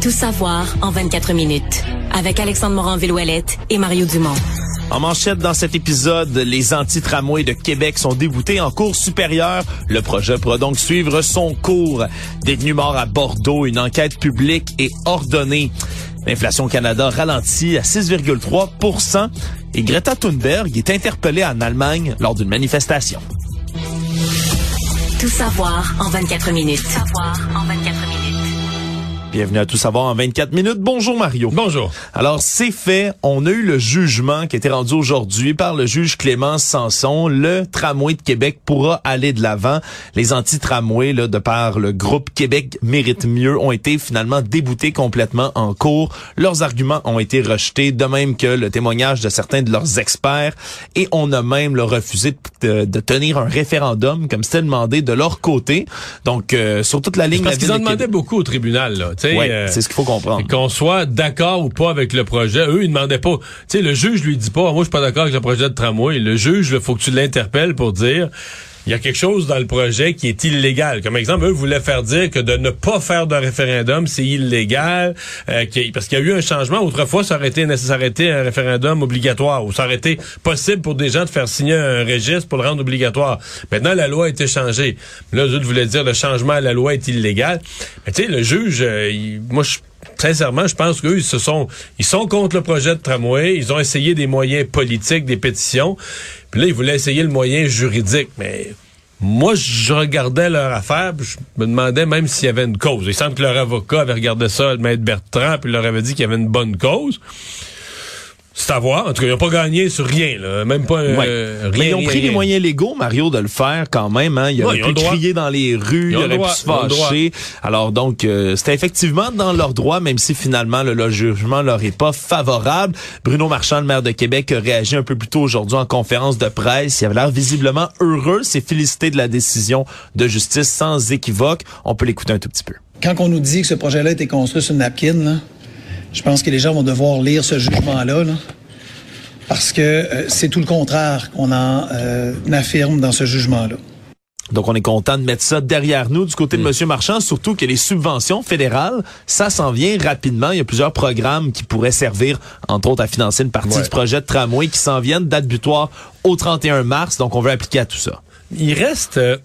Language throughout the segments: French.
Tout savoir en 24 minutes. Avec Alexandre Morin-Villouellette et Mario Dumont. En manchette dans cet épisode, les anti-tramways de Québec sont déboutés en cours supérieure. Le projet pourra donc suivre son cours. Détenu mort à Bordeaux, une enquête publique est ordonnée. L'inflation au Canada ralentit à 6,3% et Greta Thunberg est interpellée en Allemagne lors d'une manifestation. Tout savoir en 24 minutes. Tout savoir en 24 minutes. Bienvenue à Tout savoir en 24 minutes. Bonjour Mario. Bonjour. Alors c'est fait, on a eu le jugement qui a été rendu aujourd'hui par le juge Clémence Sanson. Le tramway de Québec pourra aller de l'avant. Les anti-tramways, là, de par le groupe Québec mérite mieux, ont été finalement déboutés complètement en cours. Leurs arguments ont été rejetés, de même que le témoignage de certains de leurs experts. Et on a même le refusé de, de, tenir un référendum, comme c'était demandé de leur côté. Donc euh, sur toute la ligne... Parce qu'ils en demandaient beaucoup au tribunal, là. Ouais, euh, c'est ce qu'il faut comprendre. Qu'on soit d'accord ou pas avec le projet. Eux, ils demandaient pas. Tu sais, le juge lui dit pas, moi, je suis pas d'accord avec le projet de tramway. Le juge, il faut que tu l'interpelles pour dire, il y a quelque chose dans le projet qui est illégal. Comme exemple, eux voulaient faire dire que de ne pas faire de référendum, c'est illégal, euh, parce qu'il y a eu un changement. Autrefois, ça aurait été, été un référendum obligatoire, ou ça aurait été possible pour des gens de faire signer un registre pour le rendre obligatoire. Maintenant, la loi a été changée. Là, eux voulaient dire le changement à la loi est illégal. Mais tu sais, le juge, euh, moi, je sincèrement, je pense qu'eux, ils se sont, ils sont contre le projet de tramway. Ils ont essayé des moyens politiques, des pétitions. Puis là, ils voulaient essayer le moyen juridique. Mais moi, je regardais leur affaire, je me demandais même s'il y avait une cause. Il semble que leur avocat avait regardé ça, le maître Bertrand, puis leur avait dit qu'il y avait une bonne cause. C'est à voir. En tout cas, ils n'ont pas gagné sur rien, là. Même pas ouais. euh, rien, Mais ils ont pris les moyens légaux, Mario, de le faire quand même. Hein. Il aurait pu crier dans les rues, il aurait pu se fâcher. Alors donc, euh, c'était effectivement dans leur droit, même si finalement le, le jugement leur est pas favorable. Bruno Marchand, le maire de Québec, a réagi un peu plus tôt aujourd'hui en conférence de presse. Il avait l'air visiblement heureux. C'est félicité de la décision de justice sans équivoque. On peut l'écouter un tout petit peu. Quand on nous dit que ce projet-là a été construit sur une napkin, là, je pense que les gens vont devoir lire ce jugement-là, là, parce que euh, c'est tout le contraire qu'on en euh, affirme dans ce jugement-là. Donc, on est content de mettre ça derrière nous du côté de M. Marchand, surtout que les subventions fédérales, ça s'en vient rapidement. Il y a plusieurs programmes qui pourraient servir, entre autres, à financer une partie Ouais. du projet de tramway qui s'en viennent. Date butoir au 31 mars. Donc, on veut appliquer à tout ça. Il reste, euh,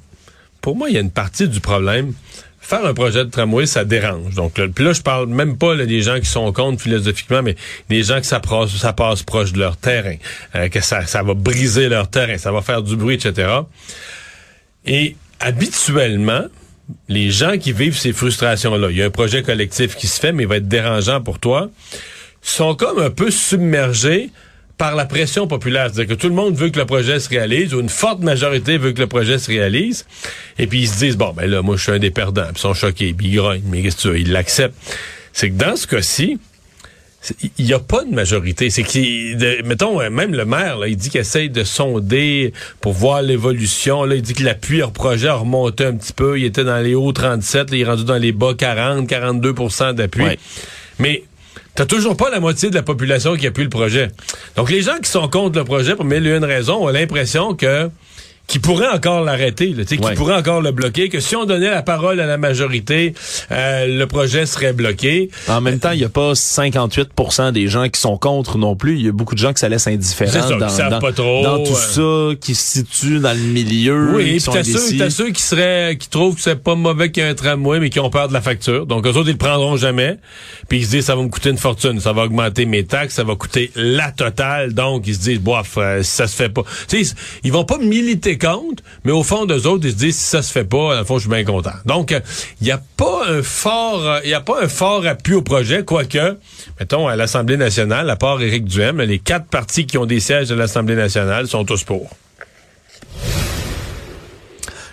pour moi, il y a une partie du problème. Faire un projet de tramway, ça dérange. Donc, là, là, je parle même pas là, des gens qui sont contre philosophiquement, mais des gens que ça passe, ça proche de leur terrain, euh, que ça, ça va briser leur terrain, ça va faire du bruit, etc. Et habituellement, les gens qui vivent ces frustrations-là, il y a un projet collectif qui se fait, mais il va être dérangeant pour toi, sont comme un peu submergés par la pression populaire. C'est-à-dire que tout le monde veut que le projet se réalise, ou une forte majorité veut que le projet se réalise, et puis ils se disent, bon, ben là, moi, je suis un des perdants, puis ils sont choqués, puis ils grognent, mais qu'est-ce que tu veux, ils l'acceptent. C'est que dans ce cas-ci, il n'y a pas de majorité. C'est qu'il, de- mettons, euh, même le maire, là, il dit qu'il essaye de sonder pour voir l'évolution. Là, il dit que l'appui au projet a remonté un petit peu. Il était dans les hauts 37, là, il est rendu dans les bas 40, 42% d'appui. Ouais. Mais t'as toujours pas la moitié de la population qui appuie le projet. Donc les gens qui sont contre le projet, pour mille et une raisons, ont l'impression que qui pourrait encore l'arrêter, là, tu sais, Ouais. qui pourrait encore le bloquer, que si on donnait la parole à la majorité, euh, le projet serait bloqué. En même temps, il n'y a pas 58% des gens qui sont contre non plus. Il y a beaucoup de gens qui ça laisse indifférent ça, dans, pas trop, dans tout ça, qui se situent dans le milieu, Oui, qui puis t'as ceux, t'as ceux qui seraient, qui trouvent que c'est pas mauvais qu'il y ait un tramway, mais qui ont peur de la facture. Donc, eux autres, ils le prendront jamais. Puis ils se disent, ça va me coûter une fortune, ça va augmenter mes taxes, ça va coûter la totale. Donc, ils se disent, bof, euh, ça se fait pas. Tu sais, ils vont pas militer contre, mais au fond d'eux autres, ils se disent, si ça se fait pas, le fond, je suis bien content. Donc, il n'y a pas un fort, il y a pas un fort appui au projet, quoique, mettons, à l'Assemblée nationale, à part Éric Duhem, les quatre partis qui ont des sièges à l'Assemblée nationale sont tous pour.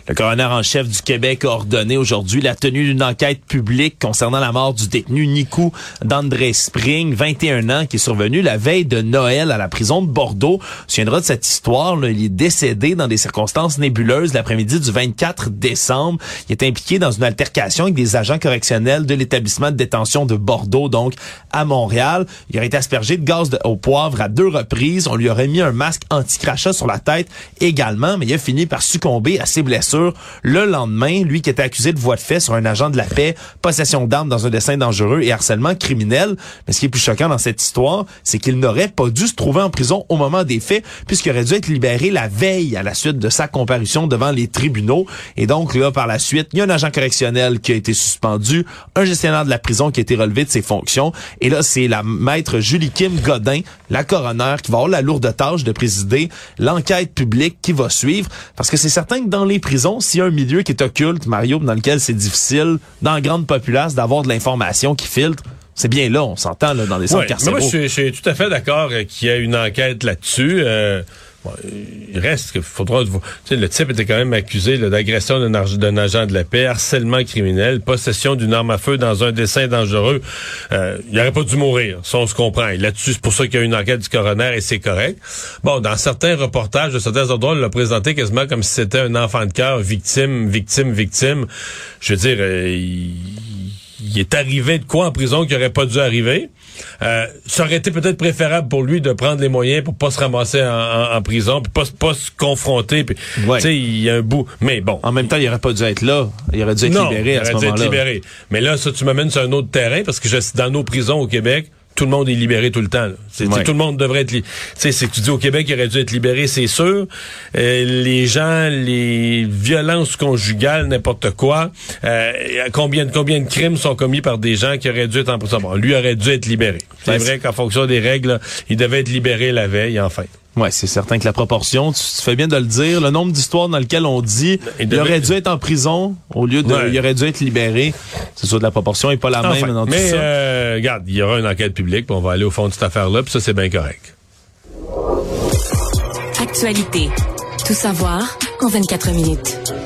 Le coroner en chef du Québec a ordonné aujourd'hui la tenue d'une enquête publique concernant la mort du détenu Nico d'André Spring, 21 ans, qui est survenu la veille de Noël à la prison de Bordeaux. On se souviendra de cette histoire. Là. Il est décédé dans des circonstances nébuleuses l'après-midi du 24 décembre. Il est impliqué dans une altercation avec des agents correctionnels de l'établissement de détention de Bordeaux, donc à Montréal. Il aurait été aspergé de gaz de, au poivre à deux reprises. On lui aurait mis un masque anti-crachat sur la tête également, mais il a fini par succomber à ses blessures le lendemain, lui qui était accusé de voie de fait sur un agent de la paix, possession d'armes dans un dessin dangereux et harcèlement criminel. Mais ce qui est plus choquant dans cette histoire, c'est qu'il n'aurait pas dû se trouver en prison au moment des faits, puisqu'il aurait dû être libéré la veille à la suite de sa comparution devant les tribunaux. Et donc, là, par la suite, il y a un agent correctionnel qui a été suspendu, un gestionnaire de la prison qui a été relevé de ses fonctions. Et là, c'est la maître Julie Kim Godin, la coroner, qui va avoir la lourde tâche de présider l'enquête publique qui va suivre. Parce que c'est certain que dans les prisons, s'il y a un milieu qui est occulte, Mario, dans lequel c'est difficile, dans la grande populace, d'avoir de l'information qui filtre, c'est bien là, on s'entend là, dans les centres carcéraux. moi, je suis, tout à fait d'accord qu'il y ait une enquête là-dessus. Euh, il reste qu'il faudra... Le type était quand même accusé d'agression d'un agent de la paix, harcèlement criminel, possession d'une arme à feu dans un dessin dangereux. Euh, il n'aurait pas dû mourir, ça on se comprend. Là-dessus, c'est pour ça qu'il y a une enquête du coroner et c'est correct. Bon, dans certains reportages de certains endroits, on l'a présenté quasiment comme si c'était un enfant de cœur, victime, victime, victime. Je veux dire, euh, il, il est arrivé de quoi en prison qui aurait pas dû arriver. Euh, ça aurait été peut-être préférable pour lui de prendre les moyens pour pas se ramasser en, prison, puis pas, pas se confronter. Puis, tu sais, il y a un bout. Mais bon. En même temps, il aurait pas dû être là. Il aurait dû être libéré à ce moment-là. Il aurait dû être libéré. Mais là, ça, tu m'amènes sur un autre terrain parce que je, dans nos prisons au Québec, tout le monde est libéré tout le temps. C'est, Tout le monde devrait être... C'est, c'est que tu dis au Québec, il aurait dû être libéré, c'est sûr. Euh, les gens, les violences conjugales, n'importe quoi, euh, combien, combien de crimes sont commis par des gens qui auraient dû être en prison? Bon, lui aurait dû être libéré. C'est vrai qu'en fonction des règles, il devait être libéré la veille, en Ouais, c'est certain que la proportion, tu, fais bien de le dire, le nombre d'histoires dans lesquelles on dit il, aurait dû être en prison au lieu de il aurait dû être libéré, c'est sûr la proportion est pas la même dans mais, tout ça. Euh, regarde, il y aura une enquête publique, puis on va aller au fond de cette affaire-là, puis ça c'est bien correct. Actualité. Tout savoir en 24 minutes.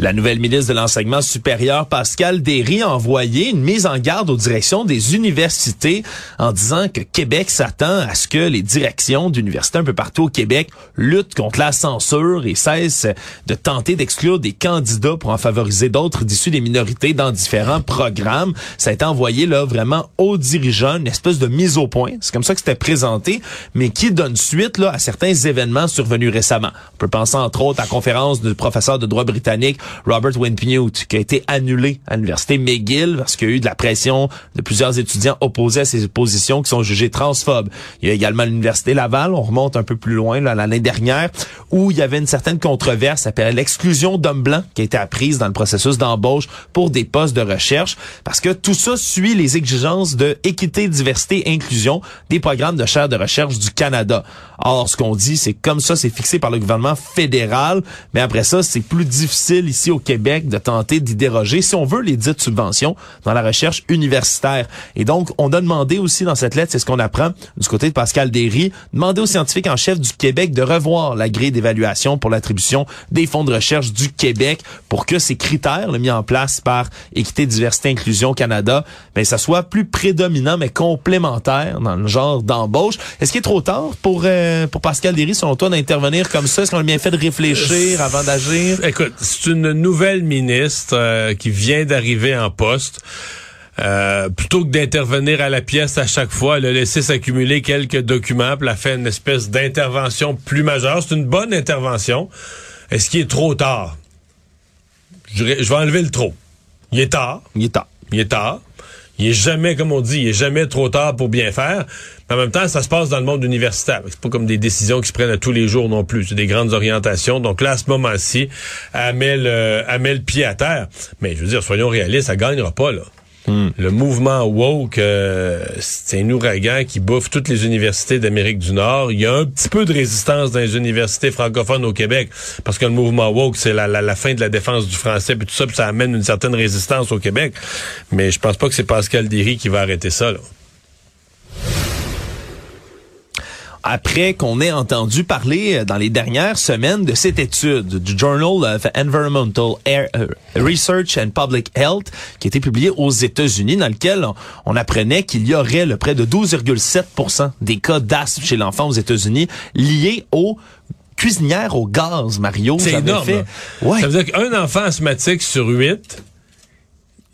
La nouvelle ministre de l'Enseignement supérieur, Pascal Derry, a envoyé une mise en garde aux directions des universités en disant que Québec s'attend à ce que les directions d'universités un peu partout au Québec luttent contre la censure et cessent de tenter d'exclure des candidats pour en favoriser d'autres d'issus des minorités dans différents programmes. Ça a été envoyé là vraiment aux dirigeants, une espèce de mise au point. C'est comme ça que c'était présenté, mais qui donne suite là à certains événements survenus récemment. On peut penser entre autres à la conférence du professeur de droit britannique Robert Winpnute, qui a été annulé à l'université McGill parce qu'il y a eu de la pression de plusieurs étudiants opposés à ses positions qui sont jugés transphobes. Il y a également l'université Laval, on remonte un peu plus loin l'année dernière, où il y avait une certaine controverse appelée l'exclusion d'hommes blancs qui a été apprise dans le processus d'embauche pour des postes de recherche, parce que tout ça suit les exigences de équité, diversité, inclusion des programmes de chaire de recherche du Canada. Or, ce qu'on dit, c'est comme ça, c'est fixé par le gouvernement fédéral, mais après ça, c'est plus difficile ici au Québec de tenter d'y déroger, si on veut, les dites subventions dans la recherche universitaire. Et donc, on a demandé aussi dans cette lettre, c'est ce qu'on apprend du côté de Pascal Derry, demander aux scientifiques en chef du Québec de revoir la grille d'évaluation pour l'attribution des fonds de recherche du Québec pour que ces critères mis en place par Équité, Diversité, Inclusion Canada, ben, ça soit plus prédominant mais complémentaire dans le genre d'embauche. Est-ce qu'il est trop tard pour, euh, pour Pascal Derry, selon toi, d'intervenir comme ça? Est-ce qu'on a bien fait de réfléchir avant d'agir? Écoute, c'est une nouvelle ministre euh, qui vient d'arriver en poste. Euh, plutôt que d'intervenir à la pièce à chaque fois, elle a laissé s'accumuler quelques documents, puis elle a fait une espèce d'intervention plus majeure. C'est une bonne intervention. Est-ce qu'il est trop tard? Je, je vais enlever le trop. Il est tard. Il est tard. Il est tard. Il est jamais, comme on dit, il est jamais trop tard pour bien faire. En même temps, ça se passe dans le monde universitaire. C'est pas comme des décisions qui se prennent à tous les jours non plus. C'est des grandes orientations. Donc là, à ce moment-ci, elle met le, elle met le pied à terre. Mais je veux dire, soyons réalistes, ça gagnera pas, là. Hmm. Le mouvement woke, euh, c'est un ouragan qui bouffe toutes les universités d'Amérique du Nord. Il y a un petit peu de résistance dans les universités francophones au Québec, parce que le mouvement woke, c'est la, la, fin de la défense du français, puis tout ça, puis ça amène une certaine résistance au Québec. Mais je pense pas que c'est Pascal Derry qui va arrêter ça. Là. Après qu'on ait entendu parler euh, dans les dernières semaines de cette étude du Journal of Environmental Air, euh, Research and Public Health qui a été publiée aux États-Unis dans lequel on, on apprenait qu'il y aurait le près de 12,7% des cas d'asthme chez l'enfant aux États-Unis liés au cuisinière au gaz, Mario. C'est énorme. fait-. Ouais. Ça veut dire qu'un enfant asthmatique sur huit,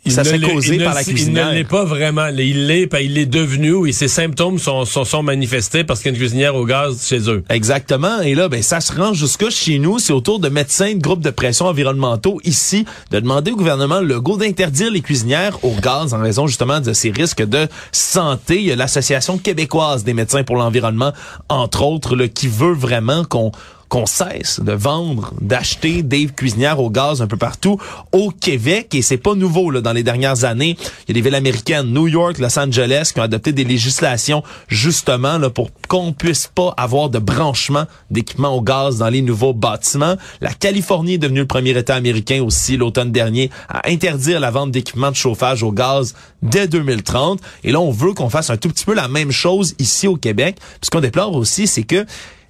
il Ça ne serait l'est- causé il ne par la s- cuisinière. Il ne l'est pas vraiment. Il l'est, puis il l'est devenu, ou ses symptômes sont, sont, sont manifestés parce qu'il y a une cuisinière au gaz chez eux. Exactement. Et là, ben, ça se rend jusqu'à chez nous. C'est au tour de médecins de groupes de pression environnementaux ici de demander au gouvernement Legault d'interdire les cuisinières au gaz en raison justement de ces risques de santé. Il y a l'Association québécoise des médecins pour l'environnement, entre autres, là, qui veut vraiment qu'on qu'on cesse de vendre, d'acheter des cuisinières au gaz un peu partout au Québec et c'est pas nouveau là dans les dernières années. Il y a des villes américaines, New York, Los Angeles qui ont adopté des législations justement là pour qu'on puisse pas avoir de branchement d'équipements au gaz dans les nouveaux bâtiments. La Californie est devenue le premier État américain aussi l'automne dernier à interdire la vente d'équipements de chauffage au gaz dès 2030 et là on veut qu'on fasse un tout petit peu la même chose ici au Québec. Ce qu'on déplore aussi c'est que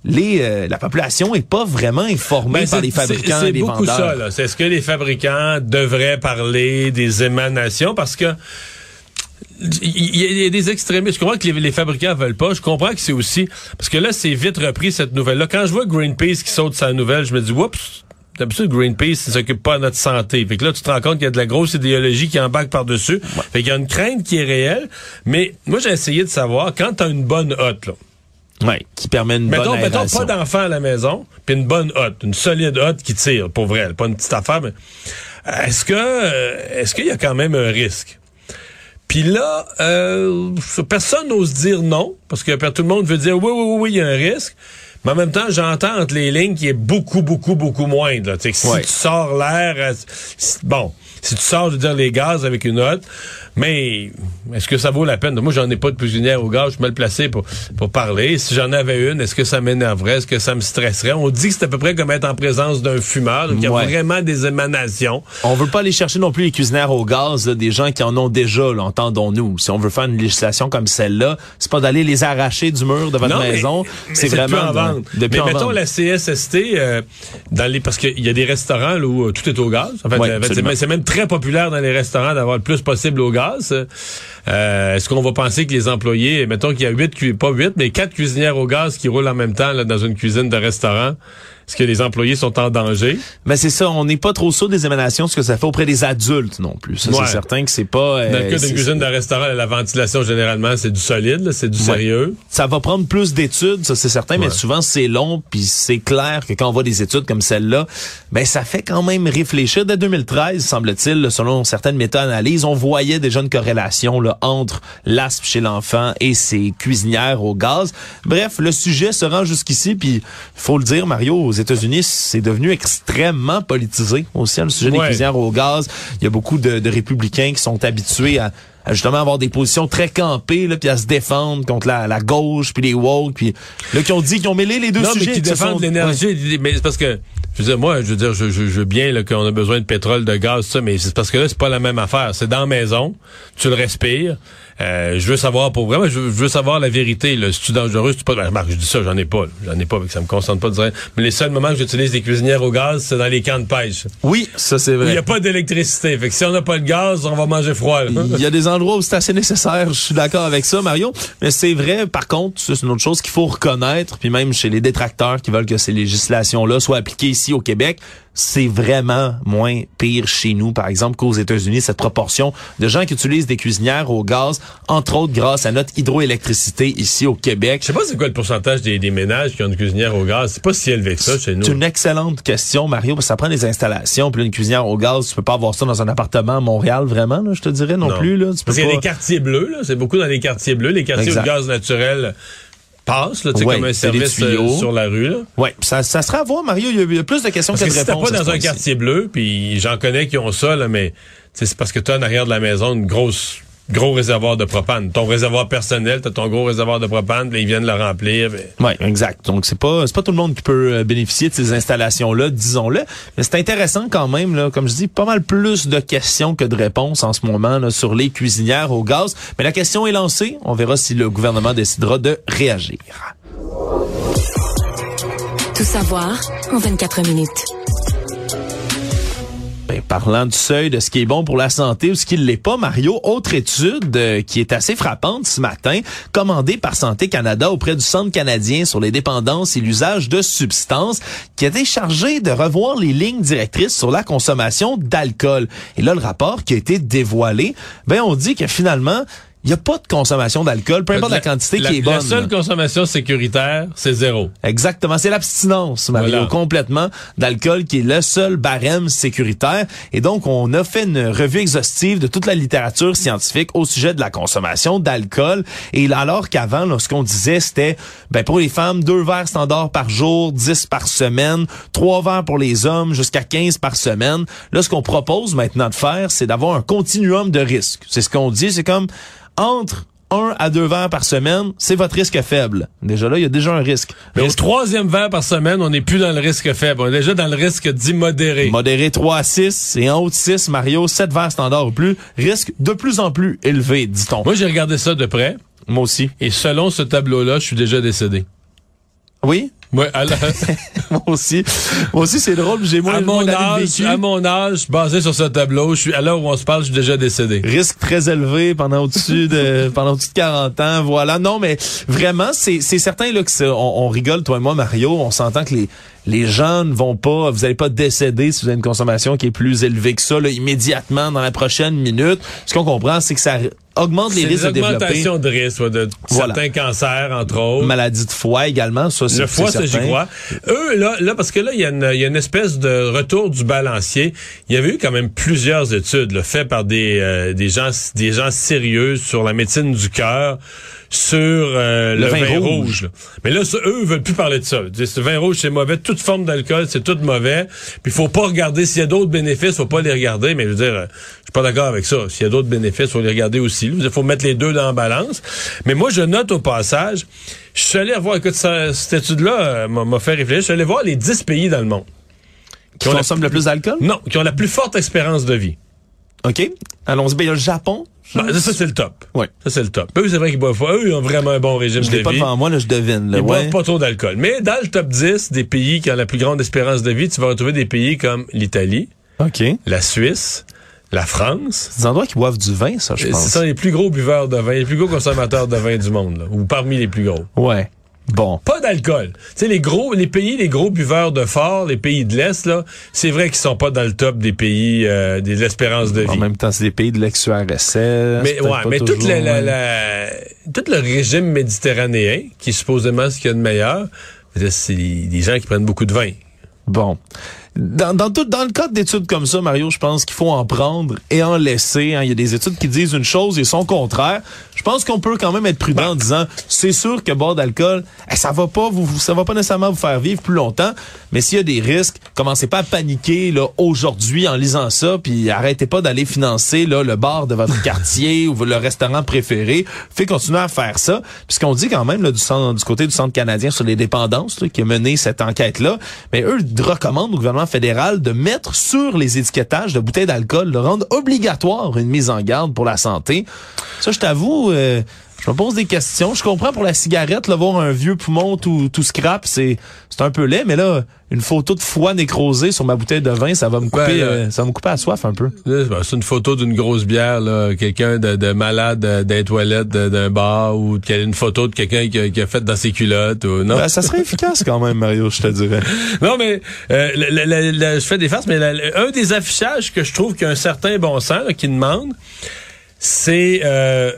les, euh, la population est pas vraiment informée Ben, par les fabricants et les C'est beaucoup vendeurs. ça. C'est est-ce que les fabricants devraient parler des émanations parce que il y, a- des extrémistes. Je comprends que les, les fabricants veulent pas. Je comprends que c'est aussi parce que là c'est vite repris cette nouvelle-là. Quand je vois Greenpeace qui saute sa nouvelle, je me dis oups. D'habitude, Greenpeace ne s'occupe pas de notre santé. Fait que là, tu te rends compte qu'il y a de la grosse idéologie qui embarque par-dessus. Fait qu'il y a une crainte qui est réelle. Mais moi, j'ai essayé de savoir, quand tu as une bonne hotte, là, Ouais, qui permet une Mettons, bonne mettons aération. pas d'enfant à la maison, puis une bonne hotte, une solide hotte qui tire, pour vrai, pas une petite affaire, mais est-ce que euh, est-ce qu'il y a quand même un risque? Puis là, euh, personne n'ose dire non, parce que tout le monde veut dire oui, oui, oui, oui, il y a un risque. Mais en même temps, j'entends entre les lignes qu'il est beaucoup, beaucoup, beaucoup moindre. là. Que Si Ouais. tu sors l'air, euh, bon, si tu sors, je veux dire, les gaz avec une hotte, mais est-ce que ça vaut la peine? Moi, j'en ai pas de cuisinière au gaz, je suis mal placé pour, pour parler. Si j'en avais une, est-ce que ça m'énerverait? Est-ce que ça me stresserait? On dit que c'est à peu près comme être en présence d'un fumeur, donc il y a Ouais. vraiment des émanations. On veut pas aller chercher non plus les cuisinières au gaz là, des gens qui en ont déjà, entendons-nous. Si on veut faire une législation comme celle-là, c'est pas d'aller les arracher du mur de votre Non, maison, mais c'est de vraiment en de- de plus mais en mettons la CSST, euh, dans les, parce qu'il y a des restaurants là, où euh, tout est au gaz. En fait, Ouais, euh, en fait, même- c'est même très populaire dans les restaurants d'avoir le plus possible au gaz. Euh, Est-ce qu'on va penser que les employés, mettons qu'il y a huit, pas huit, mais quatre cuisinières au gaz qui roulent en même temps là, dans une cuisine de restaurant, est-ce que les employés sont en danger? Mais c'est ça, on n'est pas trop sûr des émanations, ce que ça fait auprès des adultes non plus. Ça, Ouais. c'est certain que c'est pas... euh, Dans le cas c'est- d'une cuisine de restaurant, la ventilation, généralement, c'est du solide, c'est du sérieux. Ça va prendre plus d'études, ça c'est certain, mais souvent c'est long, puis c'est clair que quand on voit des études comme celle-là, ben ça fait quand même réfléchir. Dès 2013, semble-t-il, selon certaines méta-analyses, on voyait déjà une corrélation là, entre l'asthme chez l'enfant et ses cuisinières au gaz. Bref, le sujet se rend jusqu'ici, puis faut le dire, Mario, aux États-Unis, c'est devenu extrêmement politisé aussi, hein, le sujet des cuisinières au gaz. Il y a beaucoup de, de républicains qui sont habitués à justement avoir des positions très campées là puis à se défendre contre la, la gauche puis les woke puis là qui ont dit qu'ils ont mêlé les deux non, sujets mais qui défendent sont- l'énergie. Mais c'est parce que, je veux moi, je veux dire, je, je, je veux bien qu'on a besoin de pétrole, de gaz, ça, mais c'est parce que là, c'est pas la même affaire. C'est dans la maison, tu le respires. Euh, je veux savoir, pour vraiment, je veux, je veux savoir la vérité. Là. Si tu dangereux, si tu pas. Ben, Marc, je dis ça, j'en ai pas. J'en ai pas, que ça me concentre pas de dire. Mais les seuls moments que j'utilise des cuisinières au gaz, c'est dans les camps de pêche. Oui, ça c'est Où il vrai. n'y a pas d'électricité. Fait que si on n'a pas de gaz, on va manger froid. Il y a des endroits où c'est assez nécessaire, je suis d'accord avec ça, Mario. Mais c'est vrai, par contre, ça, c'est une autre chose qu'il faut reconnaître, puis même chez les détracteurs qui veulent que ces législations-là soient appliquées ici au Québec, c'est vraiment moins pire chez nous, par exemple, qu'aux États-Unis, cette proportion de gens qui utilisent des cuisinières au gaz, entre autres grâce à notre hydroélectricité ici au Québec. Je sais pas c'est quoi le pourcentage des, des ménages qui ont une cuisinière au gaz. C'est pas si élevé que ça chez nous. C'est une excellente question, Mario, parce que ça prend des installations, puis une cuisinière au gaz, tu peux pas avoir ça dans un appartement à Montréal, vraiment, là, je te dirais non, Non. plus. Là, tu peux Parce qu'il y a pas- des quartiers bleus, là. C'est beaucoup dans les quartiers bleus. Les quartiers Exact. le gaz naturel passe, là, tu sais, Ouais, comme un service euh, sur la rue, là. Ouais, ça, ça sera à voir, Mario. Il y a- plus de questions Parce que que de si réponses. pas dans un quartier bleu, puis j'en connais qui ont ça, là, mais c'est parce que tu as en arrière de la maison une grosse gros réservoir de propane. Ton réservoir personnel, t'as ton gros réservoir de propane, puis ils viennent le remplir. puis- Ouais, exact. Donc c'est pas c'est pas tout le monde qui peut euh, bénéficier de ces installations là, disons-le, mais c'est intéressant quand même là, comme je dis, pas mal plus de questions que de réponses en ce moment là, sur les cuisinières au gaz, mais la question est lancée, on verra si le gouvernement décidera de réagir. Tout savoir en 24 minutes. Ben, parlant du seuil de ce qui est bon pour la santé ou ce qui ne l'est pas, Mario, autre étude euh, qui est assez frappante ce matin, commandée par Santé Canada auprès du Centre canadien sur les dépendances et l'usage de substances, qui a été chargé de revoir les lignes directrices sur la consommation d'alcool. Et là, le rapport qui a été dévoilé, ben on dit que finalement, il n'y a pas de consommation d'alcool, peu importe la, quantité qui est bonne. La seule consommation sécuritaire, c'est zéro. Exactement. C'est l'abstinence, Mario, voilà. complètement d'alcool qui est le seul barème sécuritaire. Et donc, on a fait une revue exhaustive de toute la littérature scientifique au sujet de la consommation d'alcool. Et alors qu'avant, ce qu'on disait, c'était, ben, pour les femmes, deux verres standards par jour, 10 par semaine, trois verres pour les hommes, jusqu'à 15 par semaine. Là, ce qu'on propose maintenant de faire, c'est d'avoir un continuum de risques. C'est ce qu'on dit, c'est comme, entre un à deux verres par semaine, c'est votre risque faible. Déjà là, il y a déjà un risque. Mais risque... au troisième verre par semaine, on n'est plus dans le risque faible. On est déjà dans le risque dit modéré. Modéré 3 à 6 et en haut de 6, Mario, 7 verres standard ou plus, risque de plus en plus élevé, dit-on. Moi, j'ai regardé ça de près. Moi aussi. Et selon ce tableau-là, je suis déjà décédé. Oui? Ouais, moi aussi. Moi aussi, c'est drôle. J'ai moins, à mon moins âge, à mon âge, basé sur ce tableau, je suis à l'heure où on se parle, je suis déjà décédé. Risque très élevé pendant au-dessus de pendant au-dessus de 40 ans. Voilà. Non, mais vraiment, c'est c'est certain là que on, on rigole toi et moi, Mario. On s'entend que les les gens ne vont pas, vous n'allez pas décéder si vous avez une consommation qui est plus élevée que ça là, immédiatement dans la prochaine minute. Ce qu'on comprend, c'est que ça augmente les risques de développer. augmentation de risque ouais, de voilà. certains cancers, entre autres. Maladie de foie également, ça c'est Le foie, ça j'y crois. Eux, là, là, parce que là, il y, a une, y a une espèce de retour du balancier. Il y avait eu quand même plusieurs études là, faites par des, euh, des, gens, des gens sérieux sur la médecine du cœur, sur euh, le, le, vin, vin rouge. rouge Mais là, eux, veulent plus parler de ça. Ce vin rouge, c'est mauvais. Toute forme d'alcool, c'est tout mauvais. Puis il faut pas regarder s'il y a d'autres bénéfices, faut pas les regarder. Mais je veux dire, suis pas d'accord avec ça. S'il y a d'autres bénéfices, faut les regarder aussi. Il faut mettre les deux dans la balance. Mais moi, je note au passage, je suis allé voir, écoute, ça, cette étude-là euh, m'a fait réfléchir. Je suis allé voir les 10 pays dans le monde. Qui, qui consomment le plus d'alcool? Non, qui ont la plus forte espérance de vie. OK. Allons-y. Ben, il y a le Japon. Ben, ça, c'est le top. Oui. Ça, c'est le top. Eux, c'est vrai qu'ils boivent pas. Eux, ils ont vraiment un bon régime je de vie. Je pas devant moi, là, je devine. Là, ils ouais. boivent pas trop d'alcool. Mais dans le top 10 des pays qui ont la plus grande espérance de vie, tu vas retrouver des pays comme l'Italie, OK. la Suisse, la France. C'est des endroits qui boivent du vin, ça, je pense. Ce sont les plus gros buveurs de vin, les plus gros consommateurs de vin du monde, là, ou parmi les plus gros. Ouais. Bon. Pas d'alcool. Tu sais, les gros, les pays, les gros buveurs de fort, les pays de l'Est, là, c'est vrai qu'ils sont pas dans le top des pays, euh, des espérances de vie. En même temps, c'est des pays de l'ex-URSS. Mais, ouais, mais la, la, tout le régime méditerranéen, qui est supposément ce qu'il y a de meilleur, c'est des gens qui prennent beaucoup de vin. Bon. Dans, dans, tout, dans le cadre d'études comme ça, Mario, je pense qu'il faut en prendre et en laisser. Hein. Il y a des études qui disent une chose et son contraire. Je pense qu'on peut quand même être prudent en disant, c'est sûr que boire d'alcool, eh, ça va pas vous, ça va pas nécessairement vous faire vivre plus longtemps. Mais s'il y a des risques, commencez pas à paniquer là aujourd'hui en lisant ça, puis arrêtez pas d'aller financer là le bar de votre quartier ou le restaurant préféré. Fait continuer à faire ça. Puisqu'on dit quand même là, du, centre, du côté du centre canadien sur les dépendances là, qui a mené cette enquête là, mais eux recommandent au gouvernement fédéral de mettre sur les étiquetages de bouteilles d'alcool, de rendre obligatoire une mise en garde pour la santé. Ça, je t'avoue, euh, je me pose des questions. Je comprends pour la cigarette, là, voir un vieux poumon tout, tout scrap, c'est c'est un peu laid, mais là, une photo de foie nécrosé sur ma bouteille de vin, ça va me couper, ben, euh, ça va me couper à soif un peu. C'est une photo d'une grosse bière, là, quelqu'un de, de, malade d'un toilette d'un bar ou une photo de quelqu'un qui, qui, a fait dans ses culottes ou non. Ben, ça serait efficace quand même, Mario, je te dirais. non, mais euh, la, la, la, je fais des farces, mais un des affichages que je trouve qu'il y a un certain bon sens là, qui demande, c'est euh,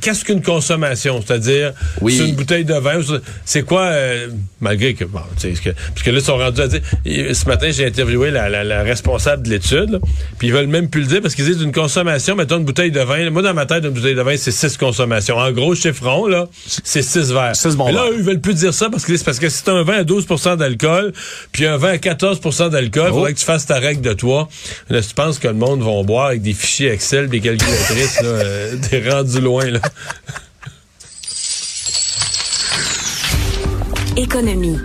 qu'est-ce qu'une consommation? C'est-à-dire, oui. c'est une bouteille de vin, c'est quoi, euh, malgré que, bon, parce que là, ils sont rendus à dire, ce matin, j'ai interviewé la, la, la, responsable de l'étude, puis ils veulent même plus le dire parce qu'ils disent une consommation, mettons une bouteille de vin, moi, dans ma tête, une bouteille de vin, c'est six consommations. En gros, chiffron, là, c'est six verres. Six Mais là, eux, ils veulent plus dire ça parce que c'est parce que c'est un vin à 12% d'alcool, puis un vin à 14% d'alcool, il oh. faudrait que tu fasses ta règle de toi. Là, tu penses que le monde va boire avec des fichiers Excel, des calculatrices, là, euh, des rendus loin, là. Économie.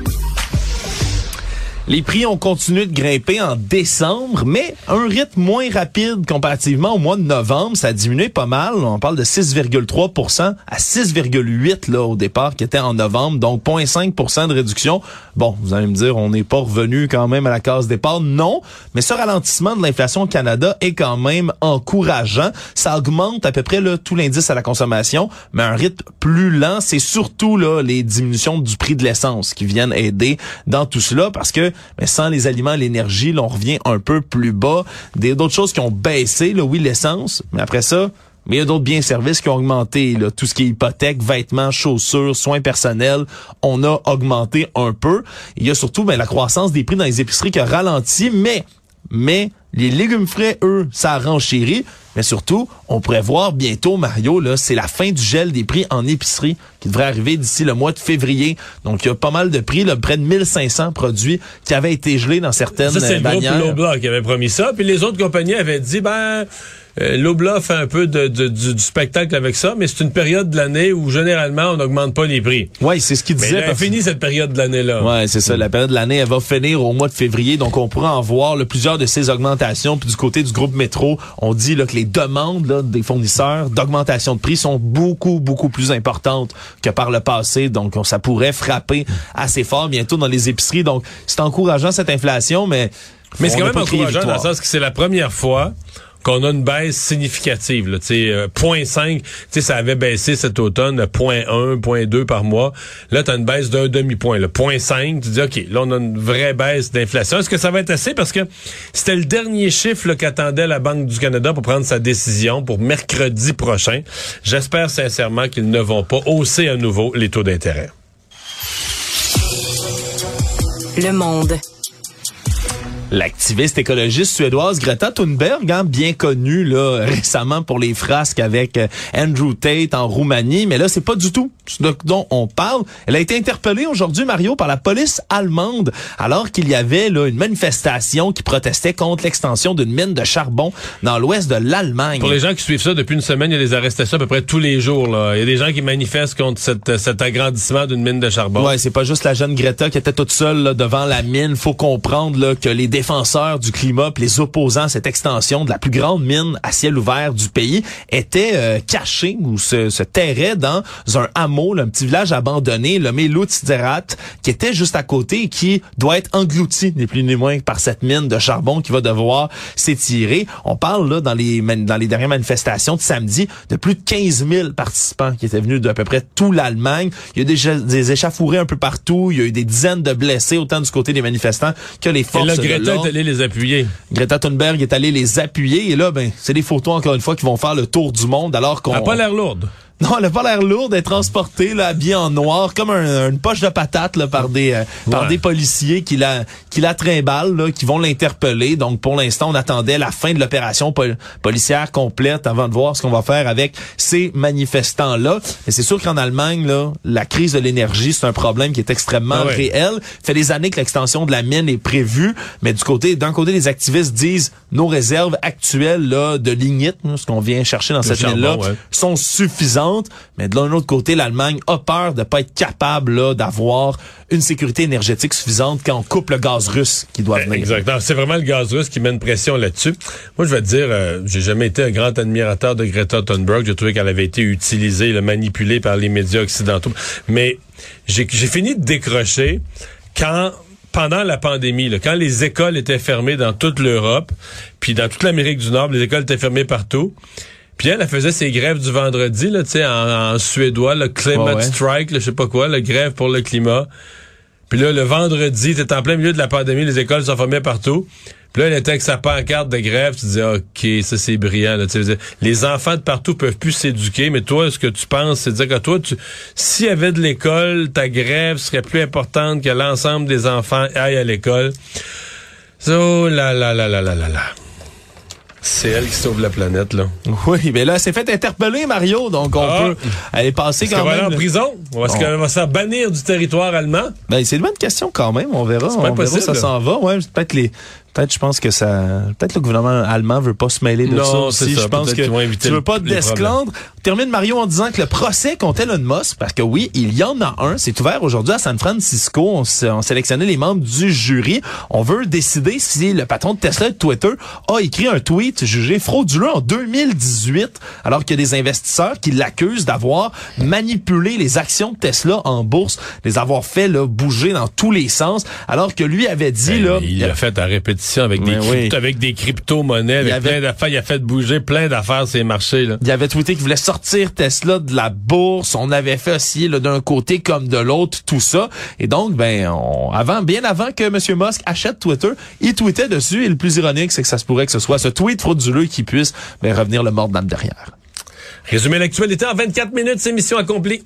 Les prix ont continué de grimper en décembre, mais un rythme moins rapide comparativement au mois de novembre. Ça a diminué pas mal. On parle de 6,3% à 6,8 là au départ, qui était en novembre, donc 0,5% de réduction. Bon, vous allez me dire, on n'est pas revenu quand même à la case départ. Non, mais ce ralentissement de l'inflation au Canada est quand même encourageant. Ça augmente à peu près là, tout l'indice à la consommation, mais un rythme plus lent. C'est surtout là les diminutions du prix de l'essence qui viennent aider dans tout cela parce que mais sans les aliments, l'énergie, là, on revient un peu plus bas. D'autres choses qui ont baissé, là, oui, l'essence, mais après ça, mais il y a d'autres biens et services qui ont augmenté. Là. Tout ce qui est hypothèque, vêtements, chaussures, soins personnels, on a augmenté un peu. Il y a surtout ben, la croissance des prix dans les épiceries qui a ralenti, mais mais les légumes frais, eux, ça a renchéri. Mais surtout, on pourrait voir bientôt, Mario, là, c'est la fin du gel des prix en épicerie qui devrait arriver d'ici le mois de février. Donc, il y a pas mal de prix, là, près de 1500 produits qui avaient été gelés dans certaines ça, c'est bannières. le groupe qui avait promis ça. Puis les autres compagnies avaient dit, ben, euh, L'Obla fait un peu de, du, du, spectacle avec ça, mais c'est une période de l'année où généralement on n'augmente pas les prix. Oui, c'est ce qu'il disait. Mais là, fini cette période de l'année-là. Oui, c'est ça. La période de l'année, elle va finir au mois de février, donc on pourra en voir là, plusieurs de ces augmentations. Puis du côté du groupe Métro, on dit là, que les demandes là, des fournisseurs d'augmentation de prix sont beaucoup, beaucoup plus importantes que par le passé. Donc ça pourrait frapper assez fort bientôt dans les épiceries. Donc c'est encourageant cette inflation, mais... Mais c'est quand même encourageant dans le sens que c'est la première fois qu'on a une baisse significative. Là, euh, 0.5, ça avait baissé cet automne, 0.1, 0.2 par mois. Là, tu as une baisse d'un demi-point. 0.5, tu dis, OK, là, on a une vraie baisse d'inflation. Est-ce que ça va être assez? Parce que c'était le dernier chiffre qu'attendait la Banque du Canada pour prendre sa décision pour mercredi prochain. J'espère sincèrement qu'ils ne vont pas hausser à nouveau les taux d'intérêt. Le monde. L'activiste écologiste suédoise Greta Thunberg, hein, bien connue là récemment pour les frasques avec euh, Andrew Tate en Roumanie, mais là c'est pas du tout ce dont on parle. Elle a été interpellée aujourd'hui Mario par la police allemande alors qu'il y avait là une manifestation qui protestait contre l'extension d'une mine de charbon dans l'ouest de l'Allemagne. Pour les gens qui suivent ça depuis une semaine, il y a des arrestations à peu près tous les jours là. Il y a des gens qui manifestent contre cette, cet agrandissement d'une mine de charbon. Ouais, c'est pas juste la jeune Greta qui était toute seule là, devant la mine, faut comprendre là que les défenseurs du climat, les opposants à cette extension de la plus grande mine à ciel ouvert du pays étaient euh, cachés ou se, se terraient dans un hameau, là, un petit village abandonné, le Melutzerat, qui était juste à côté et qui doit être englouti, ni plus ni moins, par cette mine de charbon qui va devoir s'étirer. On parle là dans les dans les dernières manifestations de samedi de plus de 15 000 participants qui étaient venus d'à peu près tout l'Allemagne. Il y a déjà des échauffourées un peu partout. Il y a eu des dizaines de blessés, autant du côté des manifestants que les forces Greta est allée les appuyer. Greta Thunberg est allée les appuyer et là, ben, c'est des photos encore une fois qui vont faire le tour du monde alors qu'on. Elle n'a pas l'air lourde. Non, elle a pas l'air lourde d'être transportée, là, habillée en noir, comme un, une poche de patate là, par des euh, par des policiers qui la qui la trimballent, là, qui vont l'interpeller. Donc pour l'instant, on attendait la fin de l'opération policière complète avant de voir ce qu'on va faire avec ces manifestants là. Et c'est sûr qu'en Allemagne, là, la crise de l'énergie, c'est un problème qui est extrêmement Ah ouais. réel. Fait des années que l'extension de la mine est prévue, mais du côté d'un côté, les activistes disent nos réserves actuelles là de lignite, ce qu'on vient chercher dans Le cette mine là, ouais. sont suffisantes, mais de l'un autre côté, l'Allemagne a peur de pas être capable d'avoir une sécurité énergétique suffisante quand on coupe le gaz russe qui doit venir. Exactement. C'est vraiment le gaz russe qui met une pression là-dessus. Moi, je vais te dire, euh, j'ai jamais été un grand admirateur de Greta Thunberg. J'ai trouvé qu'elle avait été utilisée, là, manipulée par les médias occidentaux. Mais j'ai fini de décrocher quand pendant la pandémie, quand les écoles étaient fermées dans toute l'Europe, puis dans toute l'Amérique du Nord, les écoles étaient fermées partout. Puis elle, elle faisait ses grèves du vendredi, là, tu sais, en, en suédois, le climate ouais. strike, je sais pas quoi, la grève pour le climat. Puis là, le vendredi, t'es en plein milieu de la pandémie, les écoles sont fermées partout. Puis là, elle était avec sa pancarte de grève, tu dis, OK, ça c'est brillant. Là, Tu sais, les enfants de partout peuvent plus s'éduquer, mais toi, ce que tu penses, c'est de dire que toi, tu, s'il y avait de l'école, ta grève serait plus importante que l'ensemble des enfants aillent à l'école. Oh là là là là là là là. C'est elle qui sauve la planète, là. Oui, mais là, elle s'est fait interpeller, Mario, donc on Ah. peut aller passer quand va aller même. en prison? Ou est-ce qu'elle va se faire bannir du territoire allemand? Ben, c'est une bonne question quand même. On verra. C'est On verra où ça s'en va. Ouais, peut-être les Peut-être, je pense que ça, peut-être le gouvernement allemand veut pas se mêler de Non, ça aussi. ça. Je pense que tu veux pas desclandre. Termine Mario en disant que le procès contre Elon Musk, parce que oui, il y en a un. C'est ouvert aujourd'hui à San Francisco. On, on sélectionnait les membres du jury. On veut décider si le patron de Tesla et de Twitter a écrit un tweet jugé frauduleux en 2018, alors qu'il y a des investisseurs qui l'accusent d'avoir manipulé les actions de Tesla en bourse, les avoir fait là, bouger dans tous les sens, alors que lui avait dit Ben, là, il l'a fait à répétition avec des, oui. avec des crypto-monnaies, avec avait- plein d'affaires. Il a fait bouger plein d'affaires les marchés. Là. Il avait tweeté qu'il voulait sortir Tesla de la bourse. On avait fait aussi d'un côté comme de l'autre tout ça. Et donc, ben, on- avant, bien avant que M. Musk achète Twitter, il tweetait dessus. Et le plus ironique, c'est que ça se pourrait que ce soit ce tweet frauduleux qui puisse ben, revenir le mordre dans le derrière. Résumer l'actualité en 24 minutes, c'est mission accomplie.